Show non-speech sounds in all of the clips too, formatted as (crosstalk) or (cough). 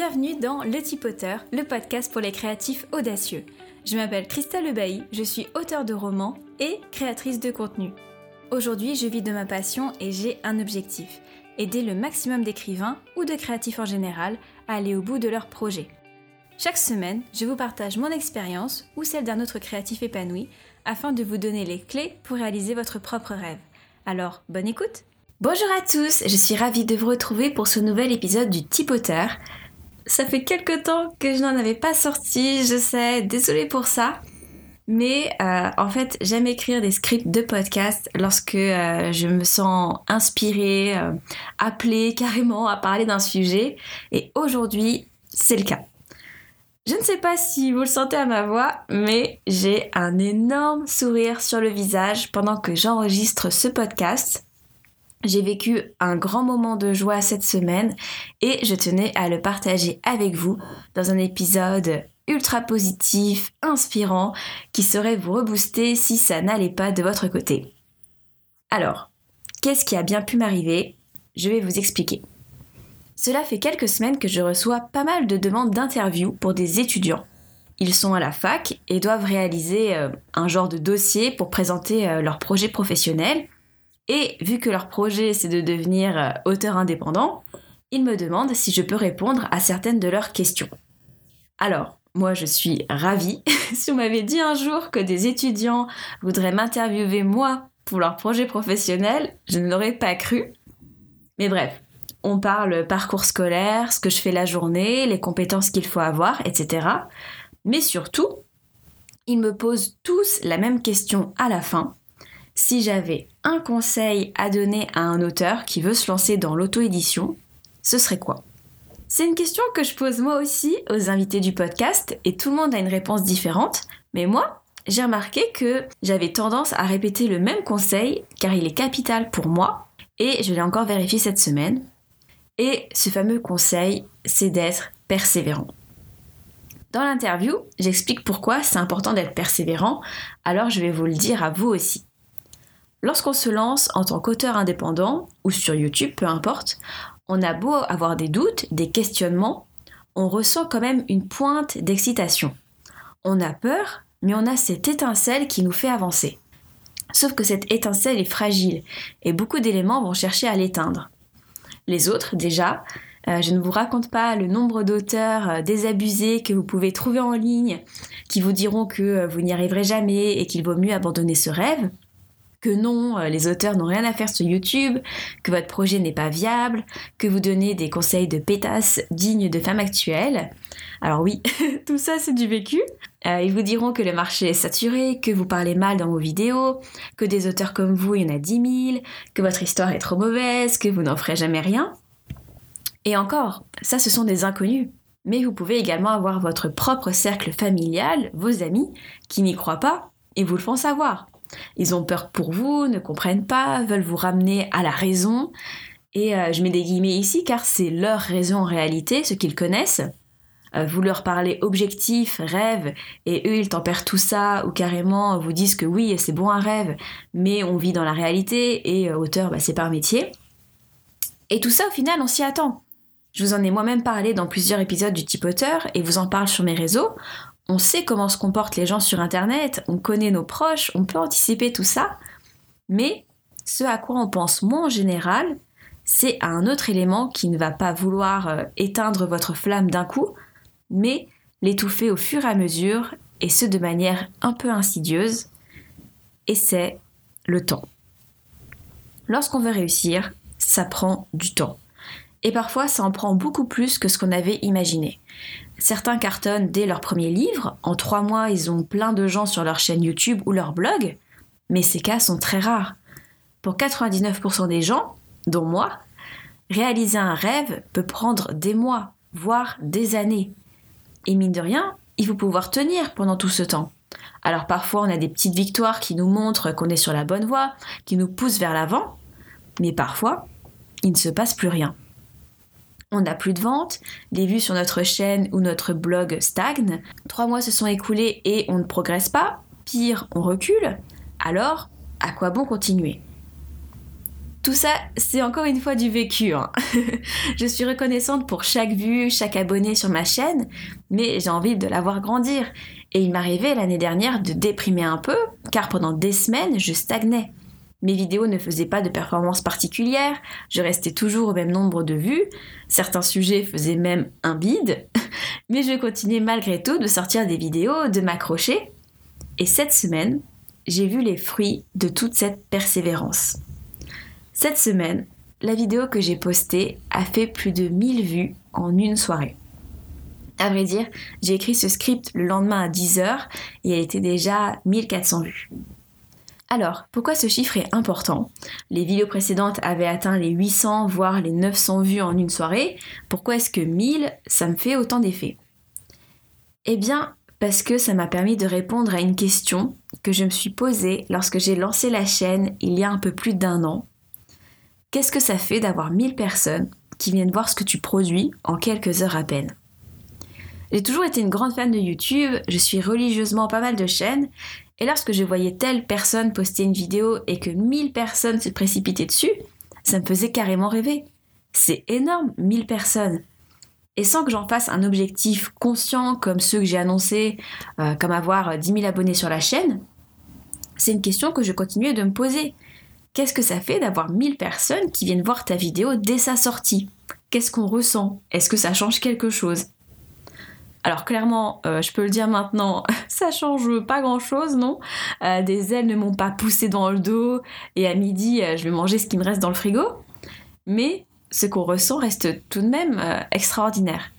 Bienvenue dans Le Tipoteur, le podcast pour les créatifs audacieux. Je m'appelle Christelle Lebailly, je suis auteure de romans et créatrice de contenu. Aujourd'hui, je vis de ma passion et j'ai un objectif aider le maximum d'écrivains ou de créatifs en général à aller au bout de leurs projets. Chaque semaine, je vous partage mon expérience ou celle d'un autre créatif épanoui afin de vous donner les clés pour réaliser votre propre rêve. Alors, bonne écoute Bonjour à tous, je suis ravie de vous retrouver pour ce nouvel épisode du Tipoteur. Ça fait quelque temps que je n'en avais pas sorti, je sais, désolée pour ça. Mais euh, en fait, j'aime écrire des scripts de podcast lorsque euh, je me sens inspirée, euh, appelée (laughs) carrément à parler d'un sujet. Et aujourd'hui, c'est le cas. Je ne sais pas si vous le sentez à ma voix, mais j'ai un énorme sourire sur le visage pendant que j'enregistre ce podcast. J'ai vécu un grand moment de joie cette semaine et je tenais à le partager avec vous dans un épisode ultra positif, inspirant, qui saurait vous rebooster si ça n'allait pas de votre côté. Alors, qu'est-ce qui a bien pu m'arriver? Je vais vous expliquer. Cela fait quelques semaines que je reçois pas mal de demandes d'interview pour des étudiants. Ils sont à la fac et doivent réaliser euh, un genre de dossier pour présenter euh, leur projet professionnel et vu que leur projet c'est de devenir euh, auteur indépendant, ils me demandent si je peux répondre à certaines de leurs questions. Alors, moi je suis ravie. (laughs) si on m'avait dit un jour que des étudiants voudraient m'interviewer moi pour leur projet professionnel, je ne l'aurais pas cru. Mais bref, on parle parcours scolaire, ce que je fais la journée, les compétences qu'il faut avoir, etc. Mais surtout, ils me posent tous la même question à la fin si j'avais un conseil à donner à un auteur qui veut se lancer dans l'auto-édition, ce serait quoi? C'est une question que je pose moi aussi aux invités du podcast et tout le monde a une réponse différente, mais moi, j'ai remarqué que j'avais tendance à répéter le même conseil car il est capital pour moi et je l'ai encore vérifié cette semaine. Et ce fameux conseil, c'est d'être persévérant. Dans l'interview, j'explique pourquoi c'est important d'être persévérant, alors je vais vous le dire à vous aussi. Lorsqu'on se lance en tant qu'auteur indépendant, ou sur YouTube, peu importe, on a beau avoir des doutes, des questionnements, on ressent quand même une pointe d'excitation. On a peur, mais on a cette étincelle qui nous fait avancer. Sauf que cette étincelle est fragile, et beaucoup d'éléments vont chercher à l'éteindre. Les autres, déjà, euh, je ne vous raconte pas le nombre d'auteurs euh, désabusés que vous pouvez trouver en ligne qui vous diront que euh, vous n'y arriverez jamais et qu'il vaut mieux abandonner ce rêve que non, euh, les auteurs n'ont rien à faire sur YouTube, que votre projet n'est pas viable, que vous donnez des conseils de pétasse dignes de femmes actuelles. Alors oui, (laughs) tout ça c'est du vécu. Euh, ils vous diront que le marché est saturé, que vous parlez mal dans vos vidéos, que des auteurs comme vous, il y en a 10 000, que votre histoire est trop mauvaise, que vous n'en ferez jamais rien. Et encore, ça ce sont des inconnus. Mais vous pouvez également avoir votre propre cercle familial, vos amis, qui n'y croient pas et vous le font savoir. Ils ont peur pour vous, ne comprennent pas, veulent vous ramener à la raison. Et euh, je mets des guillemets ici car c'est leur raison en réalité, ce qu'ils connaissent. Euh, vous leur parlez objectif, rêve, et eux ils tempèrent tout ça, ou carrément vous disent que oui, c'est bon un rêve, mais on vit dans la réalité, et euh, auteur, bah, c'est pas un métier. Et tout ça au final, on s'y attend. Je vous en ai moi-même parlé dans plusieurs épisodes du type auteur, et vous en parle sur mes réseaux on sait comment se comportent les gens sur Internet, on connaît nos proches, on peut anticiper tout ça, mais ce à quoi on pense moins en général, c'est à un autre élément qui ne va pas vouloir euh, éteindre votre flamme d'un coup, mais l'étouffer au fur et à mesure, et ce de manière un peu insidieuse, et c'est le temps. Lorsqu'on veut réussir, ça prend du temps. Et parfois, ça en prend beaucoup plus que ce qu'on avait imaginé. Certains cartonnent dès leur premier livre. En trois mois, ils ont plein de gens sur leur chaîne YouTube ou leur blog. Mais ces cas sont très rares. Pour 99% des gens, dont moi, réaliser un rêve peut prendre des mois, voire des années. Et mine de rien, il faut pouvoir tenir pendant tout ce temps. Alors parfois, on a des petites victoires qui nous montrent qu'on est sur la bonne voie, qui nous poussent vers l'avant, mais parfois, il ne se passe plus rien on n'a plus de ventes, les vues sur notre chaîne ou notre blog stagnent, trois mois se sont écoulés et on ne progresse pas, pire, on recule, alors à quoi bon continuer? Tout ça, c'est encore une fois du vécu. Hein. (laughs) je suis reconnaissante pour chaque vue, chaque abonné sur ma chaîne, mais j'ai envie de la voir grandir. Et il m'arrivait l'année dernière de déprimer un peu, car pendant des semaines, je stagnais. Mes vidéos ne faisaient pas de performance particulière, je restais toujours au même nombre de vues, certains sujets faisaient même un bide, (laughs) mais je continuais malgré tout de sortir des vidéos, de m'accrocher. Et cette semaine, j'ai vu les fruits de toute cette persévérance. Cette semaine, la vidéo que j'ai postée a fait plus de 1000 vues en une soirée. À vrai dire, j'ai écrit ce script le lendemain à 10h et elle était déjà 1400 vues. Alors, pourquoi ce chiffre est important? Les vidéos précédentes avaient atteint les 800 voire les 900 vues en une soirée. Pourquoi est-ce que 1000 ça me fait autant d'effet? Eh bien, parce que ça m'a permis de répondre à une question que je me suis posée lorsque j'ai lancé la chaîne il y a un peu plus d'un an. Qu'est-ce que ça fait d'avoir 1000 personnes qui viennent voir ce que tu produis en quelques heures à peine? J'ai toujours été une grande fan de YouTube, je suis religieusement pas mal de chaînes, et lorsque je voyais telle personne poster une vidéo et que 1000 personnes se précipitaient dessus, ça me faisait carrément rêver. C'est énorme, 1000 personnes. Et sans que j'en fasse un objectif conscient comme ceux que j'ai annoncés, euh, comme avoir 10 000 abonnés sur la chaîne, c'est une question que je continuais de me poser. Qu'est-ce que ça fait d'avoir 1000 personnes qui viennent voir ta vidéo dès sa sortie? Qu'est-ce qu'on ressent? Est-ce que ça change quelque chose? Alors clairement, euh, je peux le dire maintenant, (laughs) ça change pas grand-chose, non? Euh, Des ailes ne m'ont pas poussé dans le dos et à midi, euh, je vais manger ce qui me reste dans le frigo. Mais ce qu'on ressent reste tout de même extraordinaire.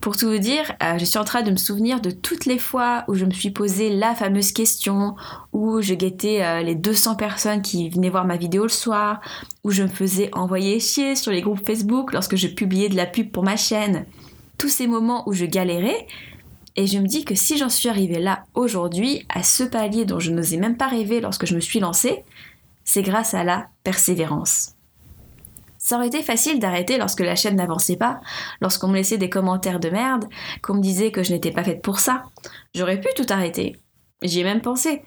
Pour tout vous dire, je suis en train de me souvenir de toutes les fois où je me suis posé la fameuse question, où je guettais les 200 personnes qui venaient voir ma vidéo le soir, où je me faisais envoyer chier sur les groupes Facebook lorsque je publiais de la pub pour ma chaîne. Tous ces moments où je galérais, et je me dis que si j'en suis arrivée là aujourd'hui, à ce palier dont je n'osais même pas rêver lorsque je me suis lancée, c'est grâce à la persévérance. Ça aurait été facile d'arrêter lorsque la chaîne n'avançait pas, lorsqu'on me laissait des commentaires de merde, qu'on me disait que je n'étais pas faite pour ça. J'aurais pu tout arrêter. J'y ai même pensé.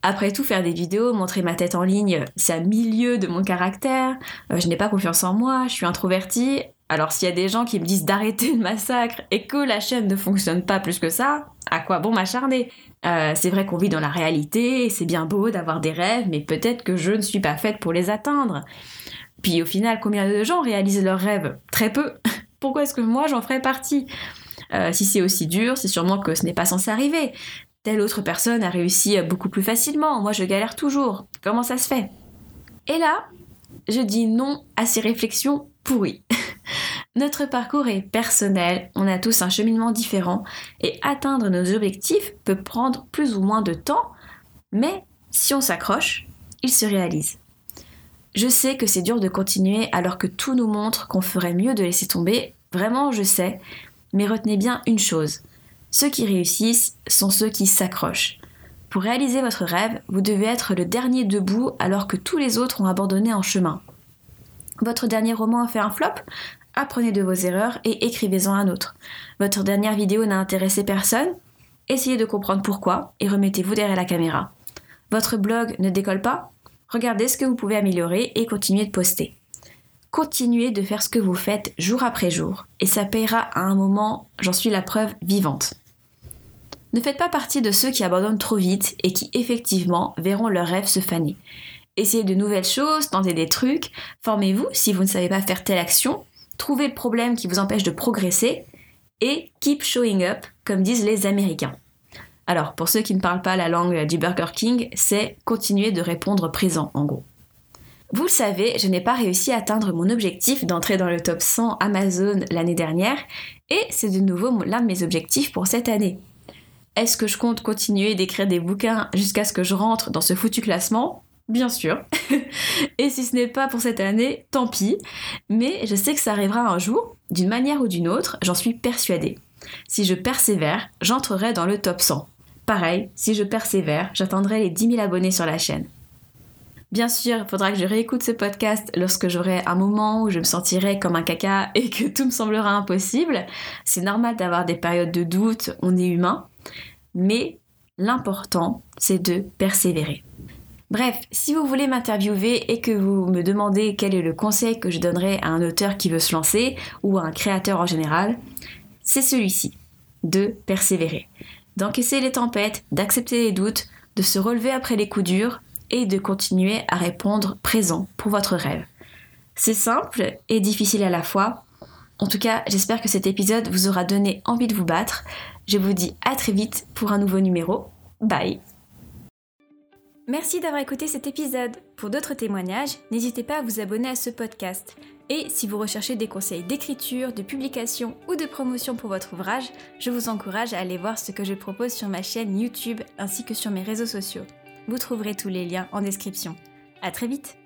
Après tout, faire des vidéos, montrer ma tête en ligne, c'est à milieu de mon caractère. Euh, je n'ai pas confiance en moi, je suis introvertie. Alors s'il y a des gens qui me disent d'arrêter le massacre et que la chaîne ne fonctionne pas plus que ça, à quoi bon m'acharner? Euh, C'est vrai qu'on vit dans la réalité, c'est bien beau d'avoir des rêves, mais peut-être que je ne suis pas faite pour les atteindre. Puis au final, combien de gens réalisent leurs rêves? Très peu. (laughs) Pourquoi est-ce que moi j'en ferais partie? Euh, Si c'est aussi dur, c'est sûrement que ce n'est pas censé arriver. Telle autre personne a réussi beaucoup plus facilement, moi je galère toujours. Comment ça se fait? Et là, je dis non à ces réflexions pourries. (laughs) Notre parcours est personnel, on a tous un cheminement différent et atteindre nos objectifs peut prendre plus ou moins de temps, mais si on s'accroche, il se réalise. Je sais que c'est dur de continuer alors que tout nous montre qu'on ferait mieux de laisser tomber, vraiment je sais, mais retenez bien une chose, ceux qui réussissent sont ceux qui s'accrochent. Pour réaliser votre rêve, vous devez être le dernier debout alors que tous les autres ont abandonné en chemin. Votre dernier roman a fait un flop? Apprenez de vos erreurs et écrivez-en un autre. Votre dernière vidéo n'a intéressé personne? Essayez de comprendre pourquoi et remettez-vous derrière la caméra. Votre blog ne décolle pas? Regardez ce que vous pouvez améliorer et continuez de poster. Continuez de faire ce que vous faites jour après jour et ça payera à un moment, j'en suis la preuve vivante. Ne faites pas partie de ceux qui abandonnent trop vite et qui effectivement verront leurs rêves se faner. Essayez de nouvelles choses, tentez des trucs, formez-vous si vous ne savez pas faire telle action, trouvez le problème qui vous empêche de progresser et keep showing up, comme disent les Américains. Alors, pour ceux qui ne parlent pas la langue du Burger King, c'est continuer de répondre présent en gros. Vous le savez, je n'ai pas réussi à atteindre mon objectif d'entrer dans le top 100 Amazon l'année dernière, et c'est de nouveau l'un de mes objectifs pour cette année. Est-ce que je compte continuer d'écrire des bouquins jusqu'à ce que je rentre dans ce foutu classement? Bien sûr. et si ce n'est pas pour cette année, tant pis. Mais je sais que ça arrivera un jour, d'une manière ou d'une autre, j'en suis persuadée. Si je persévère, j'entrerai dans le top 100. Pareil, si je persévère, j'atteindrai les 10 000 abonnés sur la chaîne. Bien sûr, il faudra que je réécoute ce podcast lorsque j'aurai un moment où je me sentirai comme un caca et que tout me semblera impossible. C'est normal d'avoir des périodes de doute, on est humain. Mais l'important, c'est de persévérer. Bref, si vous voulez m'interviewer et que vous me demandez quel est le conseil que je donnerais à un auteur qui veut se lancer ou à un créateur en général, c'est celui-ci, de persévérer, d'encaisser les tempêtes, d'accepter les doutes, de se relever après les coups durs et de continuer à répondre présent pour votre rêve. C'est simple et difficile à la fois. En tout cas, j'espère que cet épisode vous aura donné envie de vous battre. Je vous dis à très vite pour un nouveau numéro. Bye Merci d'avoir écouté cet épisode. Pour d'autres témoignages, n'hésitez pas à vous abonner à ce podcast. Et si vous recherchez des conseils d'écriture, de publication ou de promotion pour votre ouvrage, je vous encourage à aller voir ce que je propose sur ma chaîne YouTube ainsi que sur mes réseaux sociaux. Vous trouverez tous les liens en description. À très vite